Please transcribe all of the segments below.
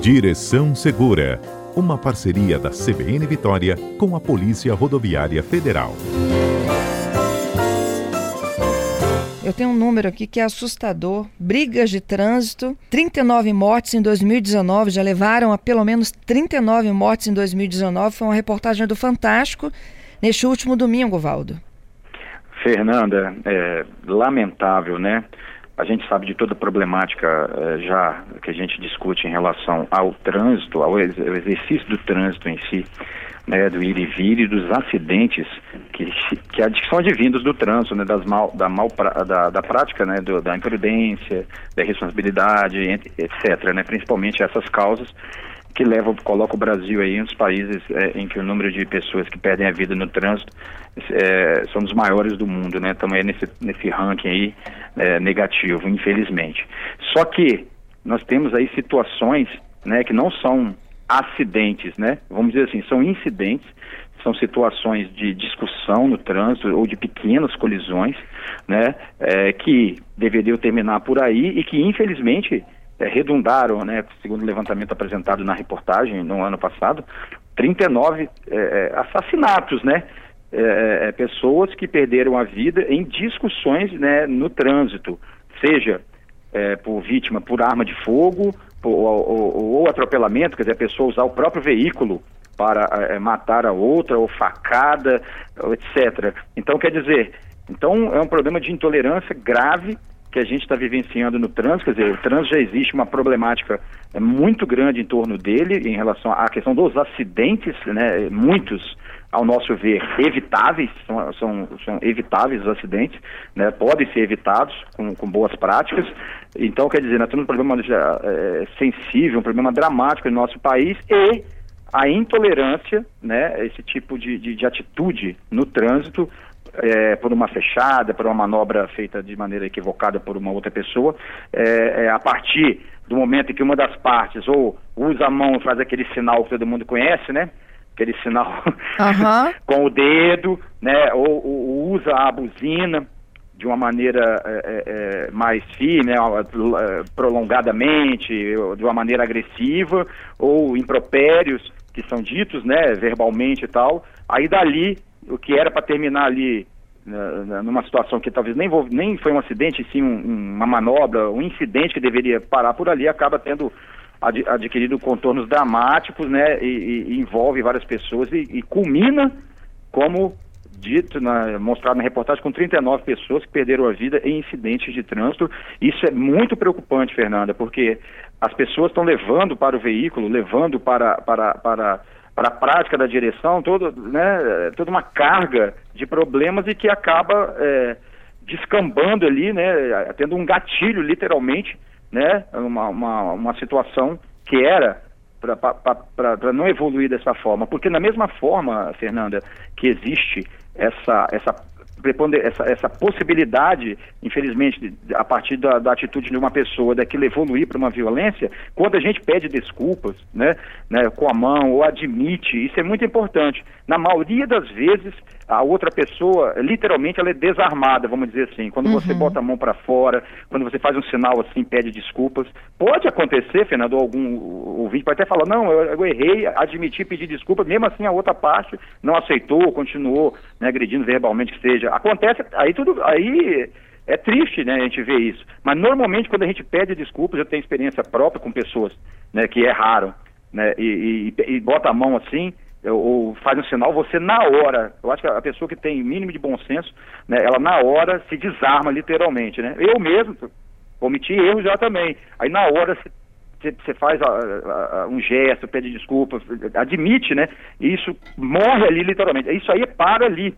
Direção Segura, uma parceria da CBN Vitória com a Polícia Rodoviária Federal. Eu tenho um número aqui que é assustador. Brigas de trânsito, 39 mortes em 2019, já levaram a pelo menos 39 mortes em 2019. Foi uma reportagem do Fantástico neste último domingo, Valdo. Fernanda, é lamentável, né? A gente sabe de toda a problemática é, já que a gente discute em relação ao trânsito, ao exercício do trânsito em si, né, do ir e vir e dos acidentes que, que são advindos do trânsito, né, das mal, da, mal, da, da prática, né, do, da imprudência, da responsabilidade, etc., né, principalmente essas causas que leva, coloca o Brasil aí nos países é, em que o número de pessoas que perdem a vida no trânsito é, são dos maiores do mundo, né? Estamos aí nesse, nesse ranking aí é, negativo, infelizmente. Só que nós temos aí situações, né, que não são acidentes, né? Vamos dizer assim, são incidentes, são situações de discussão no trânsito ou de pequenas colisões, né, é, que deveriam terminar por aí e que infelizmente é, redundaram, né, segundo o levantamento apresentado na reportagem no ano passado, 39 é, é, assassinatos, né? É, é, é, pessoas que perderam a vida em discussões né, no trânsito, seja por vítima por arma de fogo por, ou, ou, ou, atropelamento, quer dizer, a pessoa usar o próprio veículo para matar a outra, ou facada, etc. Então, quer dizer, então é um problema de intolerância grave que a gente está vivenciando no trânsito, quer dizer, o trânsito já existe uma problemática é, muito grande em torno dele, em relação à questão dos acidentes, né, muitos, ao nosso ver, evitáveis, são, são, são evitáveis os acidentes, né, podem ser evitados com, com boas práticas, então, quer dizer, nós temos um problema é, sensível, um problema dramático no nosso país e a intolerância, né, esse tipo de, de, de atitude no trânsito é, por uma fechada, por uma manobra feita de maneira equivocada por uma outra pessoa, é, é, a partir do momento em que uma das partes ou usa a mão e faz aquele sinal que todo mundo conhece, né? Aquele sinal uhum. com o dedo, né? Ou, ou, usa a buzina de uma maneira é, é, é mais firme, né? Prolongadamente, de uma maneira agressiva, ou impropérios que são ditos, né? Verbalmente e tal. Aí dali o que era para terminar ali numa situação que talvez nem, nem foi um acidente, sim um, uma manobra, um incidente que deveria parar por ali, acaba tendo ad, adquirido contornos dramáticos, né, e, e envolve várias pessoas e, e culmina, como dito, na, mostrado na reportagem, com 39 pessoas que perderam a vida em incidentes de trânsito. Isso é muito preocupante, Fernanda, porque as pessoas estão levando para o veículo, levando para, para, para para a prática da direção, todo, né, toda uma carga de problemas e que acaba é, descambando ali, né, tendo um gatilho literalmente, né, uma, uma, uma situação que era para não evoluir dessa forma. Porque na mesma forma, Fernanda, que existe essa, essa essa, essa possibilidade, infelizmente, a partir da, da, atitude de uma pessoa daquilo evoluir para uma violência, quando a gente pede desculpas, né, né, com a mão ou admite, isso é muito importante. Na maioria das vezes, a outra pessoa, literalmente, ela é desarmada, vamos dizer assim. Quando uhum. você bota a mão para fora, quando você faz um sinal assim, pede desculpas. Pode acontecer, Fernando, algum ouvinte pode até falar, não, eu, eu errei, admiti, pedi desculpas, mesmo assim a outra parte não aceitou, continuou né, agredindo verbalmente que seja. Acontece, aí tudo, aí é triste, né, a gente ver isso. Mas normalmente quando a gente pede desculpas, eu tenho experiência própria com pessoas né, que erraram, né, e, e, e bota a mão assim, ou faz um sinal, você na hora, eu acho que a pessoa que tem mínimo de bom senso, né, ela na hora se desarma literalmente, né? Eu mesmo cometi erro já também. Aí na hora você faz a, a, a, um gesto, pede desculpa, admite, né? E isso morre ali literalmente. Isso aí para ali,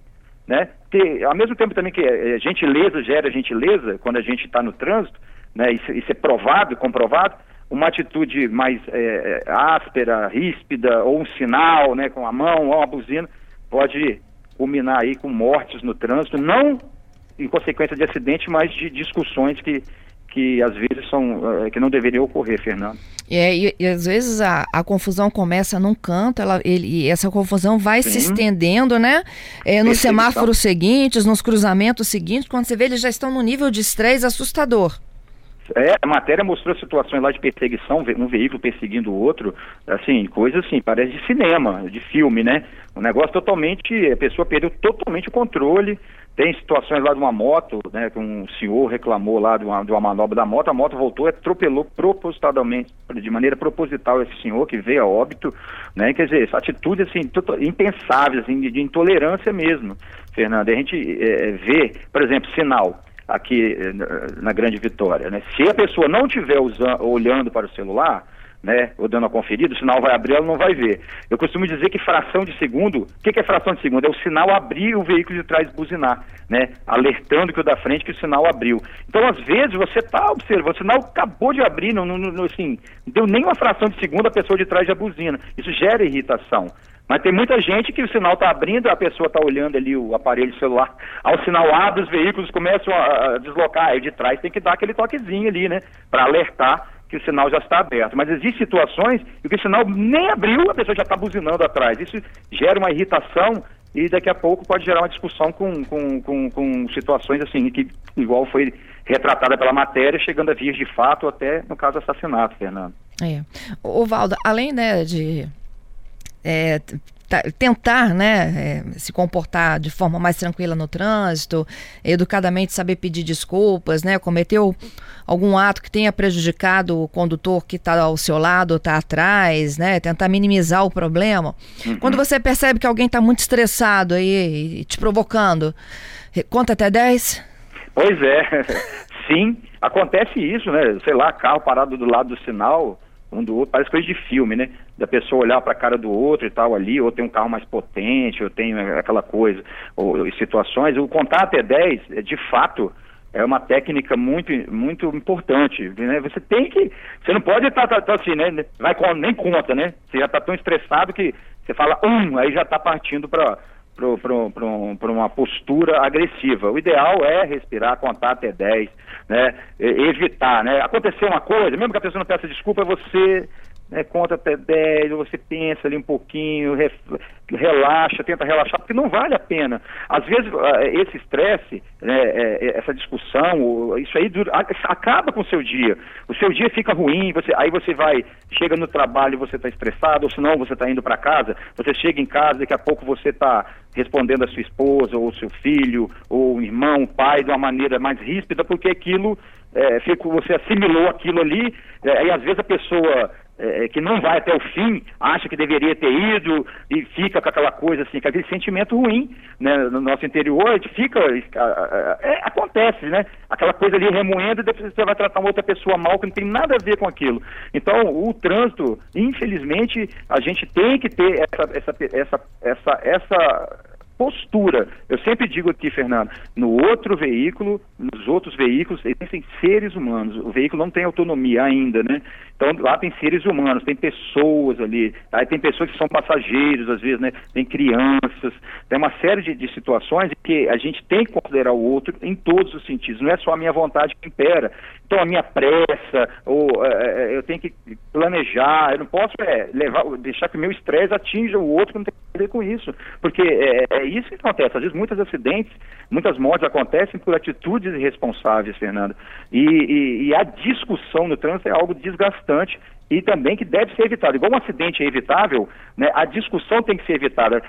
né? Porque, ao mesmo tempo também que é, gentileza gera gentileza quando a gente está no trânsito, né? Isso, isso é provado, comprovado uma atitude mais é, é, áspera, ríspida, ou um sinal, né, com a mão, ou uma buzina, pode culminar aí com mortes no trânsito, não em consequência de acidente, mas de discussões que, que às vezes são é, que não deveriam ocorrer, Fernando. É, e, e às vezes a, a, confusão começa num canto, ela, ele, e essa confusão vai Sim. se estendendo, né? É, nos semáforos seguintes, nos cruzamentos seguintes, quando você vê, eles já estão no nível de estresse assustador. É, a matéria mostrou situações lá de perseguição, um veículo perseguindo o outro, assim, coisa assim, parece de cinema, de filme, né? Um negócio totalmente, a pessoa perdeu totalmente o controle. Tem situações lá de uma moto, né, que um senhor reclamou lá de uma, de uma manobra da moto, a moto voltou e atropelou propositadamente, de maneira proposital esse senhor que veio a óbito, né? Quer dizer, atitude assim, impensáveis, assim, de, de intolerância mesmo, Fernando. A gente é, vê, por exemplo, sinal aqui eh, na Grande Vitória. Né? Se a pessoa não estiver olhando para o celular, né, ou dando a conferida, o sinal vai abrir, ela não vai ver. Eu costumo dizer que fração de segundo, o que, que, é fração de segundo? É o sinal abrir e o veículo de trás buzinar, né, alertando que o da frente que o sinal abriu. Então, às vezes, você está observando, o sinal acabou de abrir, não, não, não, assim, não deu nem uma fração de segundo, a pessoa de trás já buzina. Isso gera irritação. Mas tem muita gente que o sinal está abrindo, a pessoa está olhando ali o aparelho celular, ao sinal abre, os veículos começam a, deslocar, aí de trás tem que dar aquele toquezinho ali, né, para alertar que o sinal já está aberto. Mas existem situações em que o sinal nem abriu, a pessoa já está buzinando atrás. Isso gera uma irritação e daqui a pouco pode gerar uma discussão com, com, com, com situações assim, que igual foi retratada pela matéria, chegando a vias de fato até, no caso, assassinato, Fernando. É. O Valdo, além né, de é, tentar né, é, se comportar de forma mais tranquila no trânsito, educadamente saber pedir desculpas, né, cometeu algum ato que tenha prejudicado o condutor que está ao seu lado ou está atrás, né, tentar minimizar o problema. Uhum. Quando você percebe que alguém está muito estressado aí e te provocando, conta até 10? Pois é, sim, acontece isso, né, sei lá, carro parado do lado do sinal, um do outro, parece coisa de filme, né? Da pessoa olhar para a cara do outro e tal ali, ou tem um carro mais potente, ou tem aquela coisa, ou, situações. O contar até 10, é, de fato, é uma técnica muito muito importante, né? Você tem que, você não pode estar tá, tá, tá assim, né? Vai nem conta, né? Você já está tão estressado que você fala um, aí já está partindo para para uma postura agressiva. O ideal é respirar, contar até 10, né? evitar. Né? Acontecer uma coisa, mesmo que a pessoa não peça desculpa, você né, conta até 10, você pensa ali um pouquinho, relaxa, tenta relaxar, porque não vale a pena. Às vezes, ah, esse estresse, né, é, é, essa discussão, isso aí dura, acaba com o seu dia. O seu dia fica ruim, você, aí você vai, chega no trabalho e você está estressado, ou senão você está indo para casa, você chega em casa, daqui a pouco você está respondendo a sua esposa, ou seu filho, ou irmão, pai, de uma maneira mais ríspida, porque aquilo, é, você assimilou aquilo ali, é, e às vezes a pessoa é, é, que não vai até o fim, acha que deveria ter ido e fica com aquela coisa assim, com aquele sentimento ruim né, no nosso interior, a gente fica. É, acontece, né? Aquela coisa ali remoendo e depois você vai tratar uma outra pessoa mal que não tem nada a ver com aquilo. Então, o trânsito, infelizmente, a gente tem que ter essa, essa, essa, essa, essa postura. Eu sempre digo aqui, Fernando, no outro veículo, nos outros veículos, existem seres humanos. O veículo não tem autonomia ainda, né? Então lá tem seres humanos, tem pessoas ali, aí tem pessoas que são passageiros, às vezes, né? Tem crianças, tem uma série de, de situações que a gente tem que considerar o outro em todos os sentidos. Não é só a minha vontade que impera. Então a minha pressa, ou é, eu tenho que planejar, eu não posso é, levar, deixar que o meu estresse atinja o outro não tem a ver com isso. Porque é, é isso que acontece. Às vezes muitos acidentes, muitas mortes acontecem por atitudes irresponsáveis, Fernando. E, e, e a discussão no trânsito é algo desgastante e também que deve ser evitado. Igual um acidente é evitável, né, a discussão tem que ser evitada.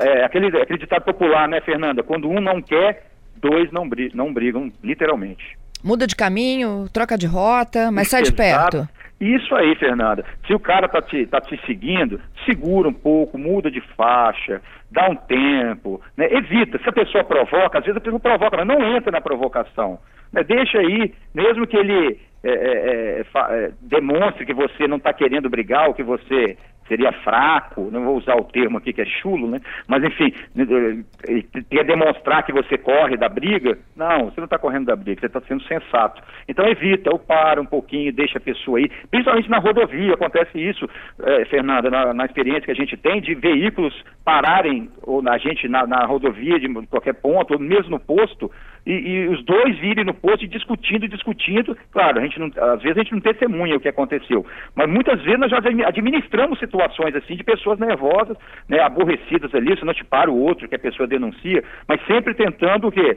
É, aquele, aquele ditado popular, né, Fernanda? Quando um não quer, dois não, não brigam, literalmente. Muda de caminho, troca de rota, mas sai de perto. Isso aí, Fernanda. Se o cara tá te, tá te seguindo, segura um pouco, muda de faixa, dá um tempo, né? evita. Se a pessoa provoca, às vezes a pessoa provoca, mas não entra na provocação. Né? Deixa aí, mesmo que ele é, é, é, é demonstre que você não está querendo brigar, ou que você seria fraco, não vou usar o termo aqui que é chulo, né? Mas enfim, quer demonstrar que você corre da briga, não, você não está correndo da briga, você está sendo sensato. Então evita, ou para um pouquinho, deixa a pessoa aí, principalmente na rodovia, acontece isso, é, Fernanda, na, na, experiência que a gente tem de veículos pararem, ou na gente na, na rodovia de qualquer ponto, ou mesmo no posto, e, e, os dois virem no posto discutindo, discutindo. Claro, a gente não, às vezes a gente não testemunha o que aconteceu, mas muitas vezes nós já administramos situações assim de pessoas nervosas, né, aborrecidas ali, se não te para o outro que a pessoa denuncia, mas sempre tentando o quê?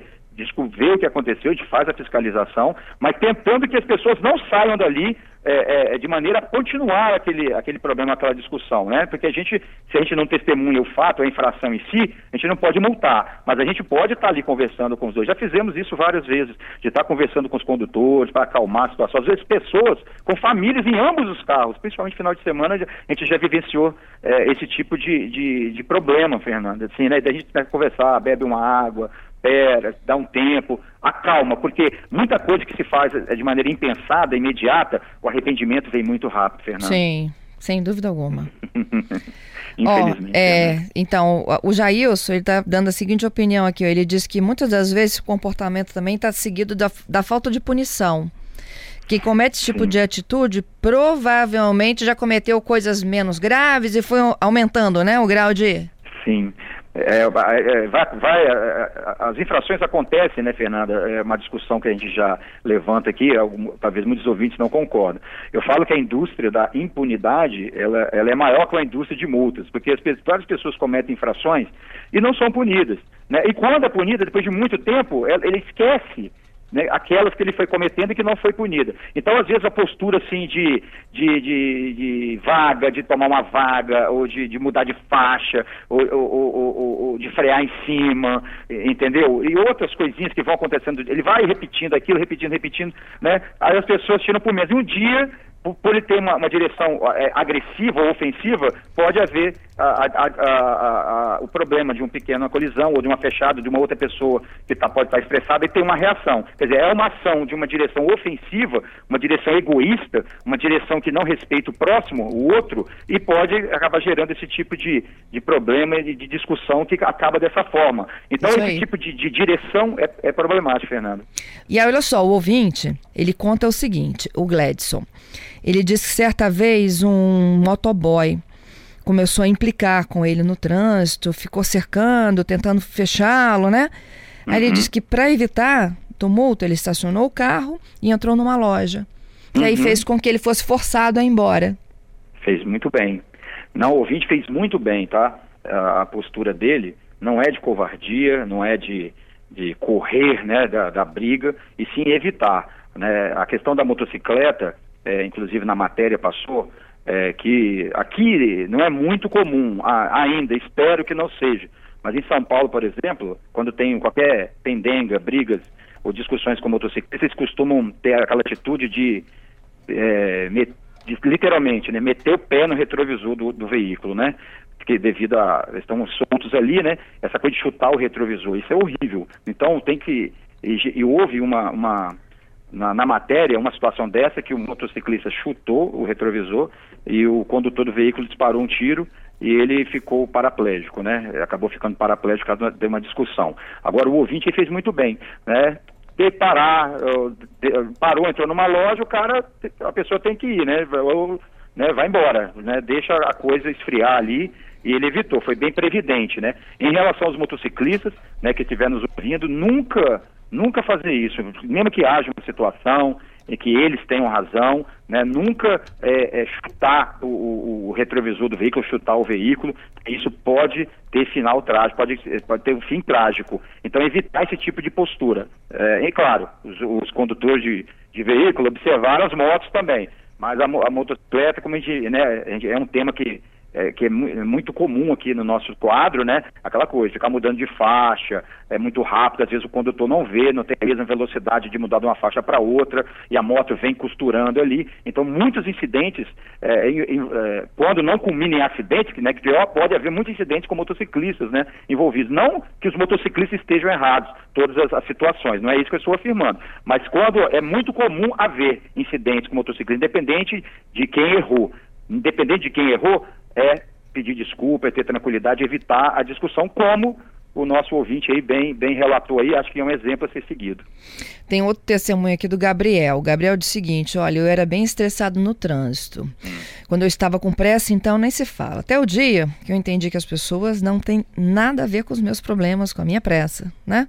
ver o que aconteceu, a gente faz a fiscalização, mas tentando que as pessoas não saiam dali é, é, de maneira a continuar aquele, aquele problema, aquela discussão, né? Porque a gente, se a gente não testemunha o fato, a infração em si, a gente não pode multar, mas a gente pode estar ali conversando com os dois. Já fizemos isso várias vezes, de estar conversando com os condutores para acalmar a situação. Às vezes pessoas com famílias em ambos os carros, principalmente final de semana, a gente já vivenciou é, esse tipo de, de, de problema, Fernanda. Assim, né? Da gente né, conversar, bebe uma água, espera, dá um tempo, acalma, porque muita coisa que se faz é de maneira impensada, imediata, o arrependimento vem muito rápido, Fernando. Sim, sem dúvida alguma. Infelizmente. Oh, é, né? Então, o Jailson, ele está dando a seguinte opinião aqui, ó, ele diz que muitas das vezes o comportamento também está seguido da, da falta de punição. Quem comete esse tipo Sim. de atitude provavelmente já cometeu coisas menos graves e foi aumentando, né, o grau de... Sim. É, é, vai, vai, é, as infrações acontecem, né, Fernanda? É uma discussão que a gente já levanta aqui, algum, talvez muitos ouvintes não concordam. Eu falo que a indústria da impunidade ela, ela é maior que a indústria de multas, porque as, várias pessoas cometem infrações e não são punidas. Né? E quando é punida, depois de muito tempo, ela, ele esquece né, aquelas que ele foi cometendo e que não foi punida. Então, às vezes, a postura assim de, de, de, de vaga, de tomar uma vaga, ou de, de mudar de faixa, ou, ou, ou, ou, de frear em cima, entendeu? E outras coisinhas que vão acontecendo, ele vai repetindo aquilo, repetindo, repetindo, né? Aí as pessoas tiram por menos. E um dia por, ele ter uma, uma direção é, agressiva ou ofensiva, pode haver a, a, a, o problema de uma pequena colisão ou de uma fechada de uma outra pessoa que tá, pode estar tá expressada e ter uma reação. Quer dizer, é uma ação de uma direção ofensiva, uma direção egoísta, uma direção que não respeita o próximo, o outro, e pode acabar gerando esse tipo de, de problema e de discussão que acaba dessa forma. Então, esse tipo de, de direção é, é problemático, Fernando. E aí, olha só, o ouvinte, ele conta o seguinte, o Gladson. Ele disse que certa vez um motoboy começou a implicar com ele no trânsito, ficou cercando, tentando fechá-lo, né? Aí ele uhum. disse que para evitar tumulto, ele estacionou o carro e entrou numa loja. E uhum. aí fez com que ele fosse forçado a ir embora. Fez muito bem. Não, o ouvinte fez muito bem, tá? A, a postura dele não é de covardia, não é de, de correr né, da, da briga, e sim evitar. Né? A questão da motocicleta, é, inclusive na matéria passou, é, que aqui não é muito comum ainda, espero que não seja. Mas em São Paulo, por exemplo, quando tem qualquer pendenga, brigas ou discussões com motociclistas, eles costumam ter aquela atitude de, é, met, de literalmente, né, meter o pé no retrovisor do, do veículo, né? Porque devido a. estão soltos ali, né? Essa coisa de chutar o retrovisor, isso é horrível. Então tem que. E, e houve uma, uma na, na, matéria uma situação dessa que o motociclista chutou o retrovisor e o condutor do veículo disparou um tiro e ele ficou paraplégico, né? Acabou ficando paraplégico por causa de uma discussão. Agora o ouvinte fez muito bem, né? Parar, parou, entrou numa loja, o cara, a pessoa tem que ir, né? Ou, né? Vai embora, né? Deixa a coisa esfriar ali e ele evitou, foi bem previdente, né? Em relação aos motociclistas, né, que estiver nos ouvindo, nunca Nunca fazer isso, mesmo que haja uma situação em que eles tenham razão, né? nunca é, é, chutar o, o, o, retrovisor do veículo, chutar o veículo, isso pode ter final trágico, pode, pode ter um fim trágico. Então, evitar esse tipo de postura. É, e claro, os, os condutores de, de, veículo observaram as motos também, mas a, a motocicleta, como a gente, né, a gente, é um tema que é, que é, é muito comum aqui no nosso quadro, né? Aquela coisa, ficar mudando de faixa, é muito rápido, às vezes o condutor não vê, não tem a mesma velocidade de mudar de uma faixa para outra, e a moto vem costurando ali. Então, muitos incidentes, é, é, quando não culminam em acidente, né, que pior, pode haver muitos incidentes com motociclistas né, envolvidos. Não que os motociclistas estejam errados, todas as, as situações, não é isso que eu estou afirmando. Mas quando é muito comum haver incidentes com motociclistas, independente de quem errou. Independente de quem errou, é pedir desculpa, é ter tranquilidade, evitar a discussão, como o nosso ouvinte aí bem, bem relatou aí, acho que é um exemplo a ser seguido. Tem outro testemunho aqui do Gabriel. O Gabriel disse o seguinte: olha, eu era bem estressado no trânsito. Quando eu estava com pressa, então nem se fala. Até o dia que eu entendi que as pessoas não têm nada a ver com os meus problemas, com a minha pressa, né?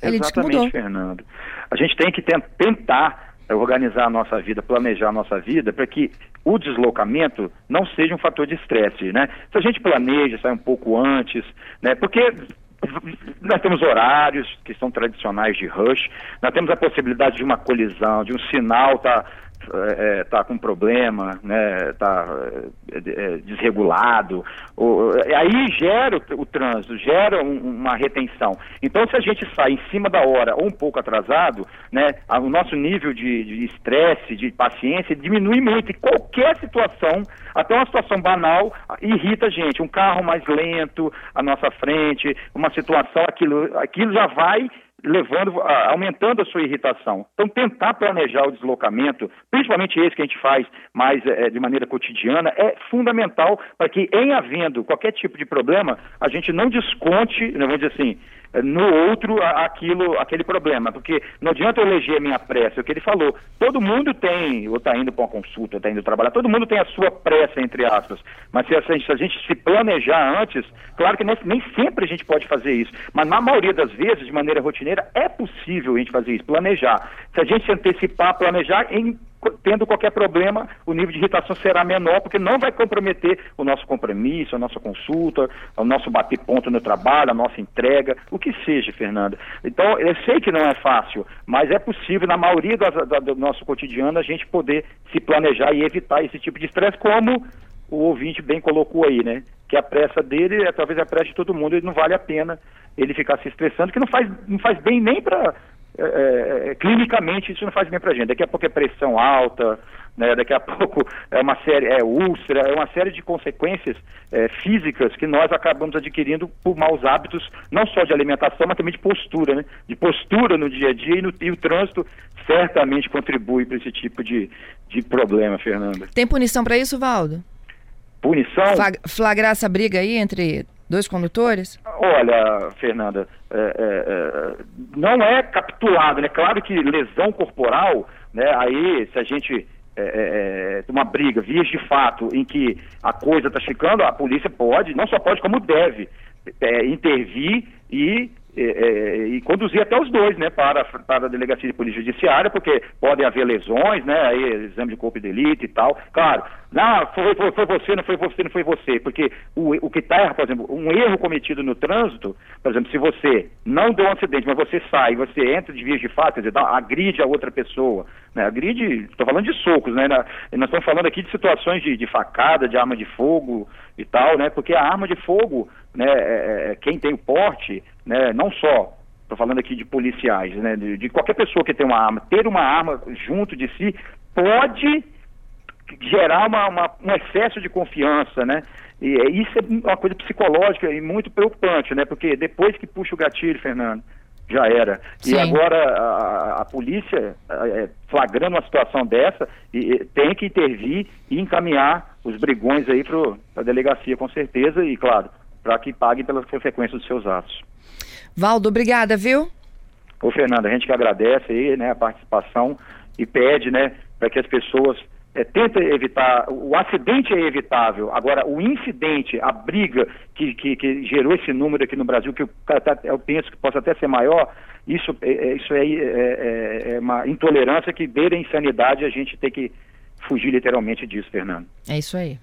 Ele Exatamente, Fernando. A gente tem que tentar organizar a nossa vida, planejar a nossa vida, para que o deslocamento não seja um fator de estresse, né? Se a gente planeja, sai um pouco antes, né? Porque nós temos horários que são tradicionais de rush, nós temos a possibilidade de uma colisão, de um sinal tá é, é, tá com problema, né, tá é, é, desregulado, ou, aí gera o, o trânsito, gera um, uma retenção. Então, se a gente sai em cima da hora ou um pouco atrasado, né, o nosso nível de estresse, de, de paciência diminui muito. E qualquer situação, até uma situação banal, irrita a gente. Um carro mais lento à nossa frente, uma situação, aquilo, aquilo já vai levando, aumentando a sua irritação. Então, tentar planejar o deslocamento, principalmente esse que a gente faz mais é, de maneira cotidiana, é fundamental para que, em havendo qualquer tipo de problema, a gente não desconte, vamos dizer assim, no outro aquilo, aquele problema, porque não adianta eu eleger a minha pressa, é o que ele falou, todo mundo tem, ou está indo para uma consulta, está indo trabalhar, todo mundo tem a sua pressa, entre aspas, mas se a, gente, se a gente se planejar antes, claro que nem, nem sempre a gente pode fazer isso, mas na maioria das vezes, de maneira rotineira, é possível a gente fazer isso, planejar. Se a gente se antecipar, planejar em tendo qualquer problema, o nível de irritação será menor, porque não vai comprometer o nosso compromisso, a nossa consulta, o nosso bater ponto no trabalho, a nossa entrega, o que seja, Fernanda. Então, eu sei que não é fácil, mas é possível, na maioria do nosso cotidiano, a gente poder se planejar e evitar esse tipo de estresse, como o ouvinte bem colocou aí, né? Que a pressa dele é talvez a pressa de todo mundo, e não vale a pena ele ficar se estressando, que não faz, não faz bem nem para é, é, é, clinicamente isso não faz bem para a gente. Daqui a pouco é pressão alta, né? daqui a pouco é uma série, é úlcera, é uma série de consequências é, físicas que nós acabamos adquirindo por maus hábitos, não só de alimentação, mas também de postura, né? De postura no dia a dia e, no, e o trânsito certamente contribui para esse tipo de, de problema, Fernanda. Tem punição para isso, Valdo? Punição? Flagrar essa briga aí entre Dois condutores? Olha, Fernanda, é, é, é, não é capturado, né? Claro que lesão corporal, né? Aí, se a gente é, é, é uma briga, vias de fato, em que a coisa está ficando, a polícia pode, não só pode, como deve é, intervir e é, é, e conduzir até os dois, né, para, para a delegacia de polícia judiciária, porque podem haver lesões, né, aí, exame de corpo de delito e tal. Claro, não, foi, foi, foi você, não foi você, não foi você, porque o, o que está, por exemplo, um erro cometido no trânsito, por exemplo, se você não deu um acidente, mas você sai, você entra de vias de fato, quer dizer, agride a outra pessoa, né, agride, estou falando de socos, né, na, nós estamos falando aqui de situações de, de facada, de arma de fogo e tal, né, porque a arma de fogo, né, é, é quem tem o porte, né, não só, estou falando aqui de policiais, né, de, de, qualquer pessoa que tem uma arma, ter uma arma junto de si pode gerar uma, uma, um excesso de confiança, né? E é, isso é uma coisa psicológica e muito preocupante, né? Porque depois que puxa o gatilho, Fernando, já era. Sim. E agora a, a polícia, é, flagrando uma situação dessa, e, tem que intervir e encaminhar os brigões aí para a delegacia, com certeza, e claro, para que paguem pelas consequências dos seus atos. Valdo, obrigada, viu? Ô, Fernanda, a gente que agradece aí, né, a participação e pede, né, para que as pessoas é, tentem evitar. O acidente é evitável. Agora, o incidente, a briga que, que, que gerou esse número aqui no Brasil, que eu, eu penso que possa até ser maior, isso, é, é isso é, é, é, uma intolerância que beira a insanidade a gente tem que fugir literalmente disso, Fernando. É isso aí.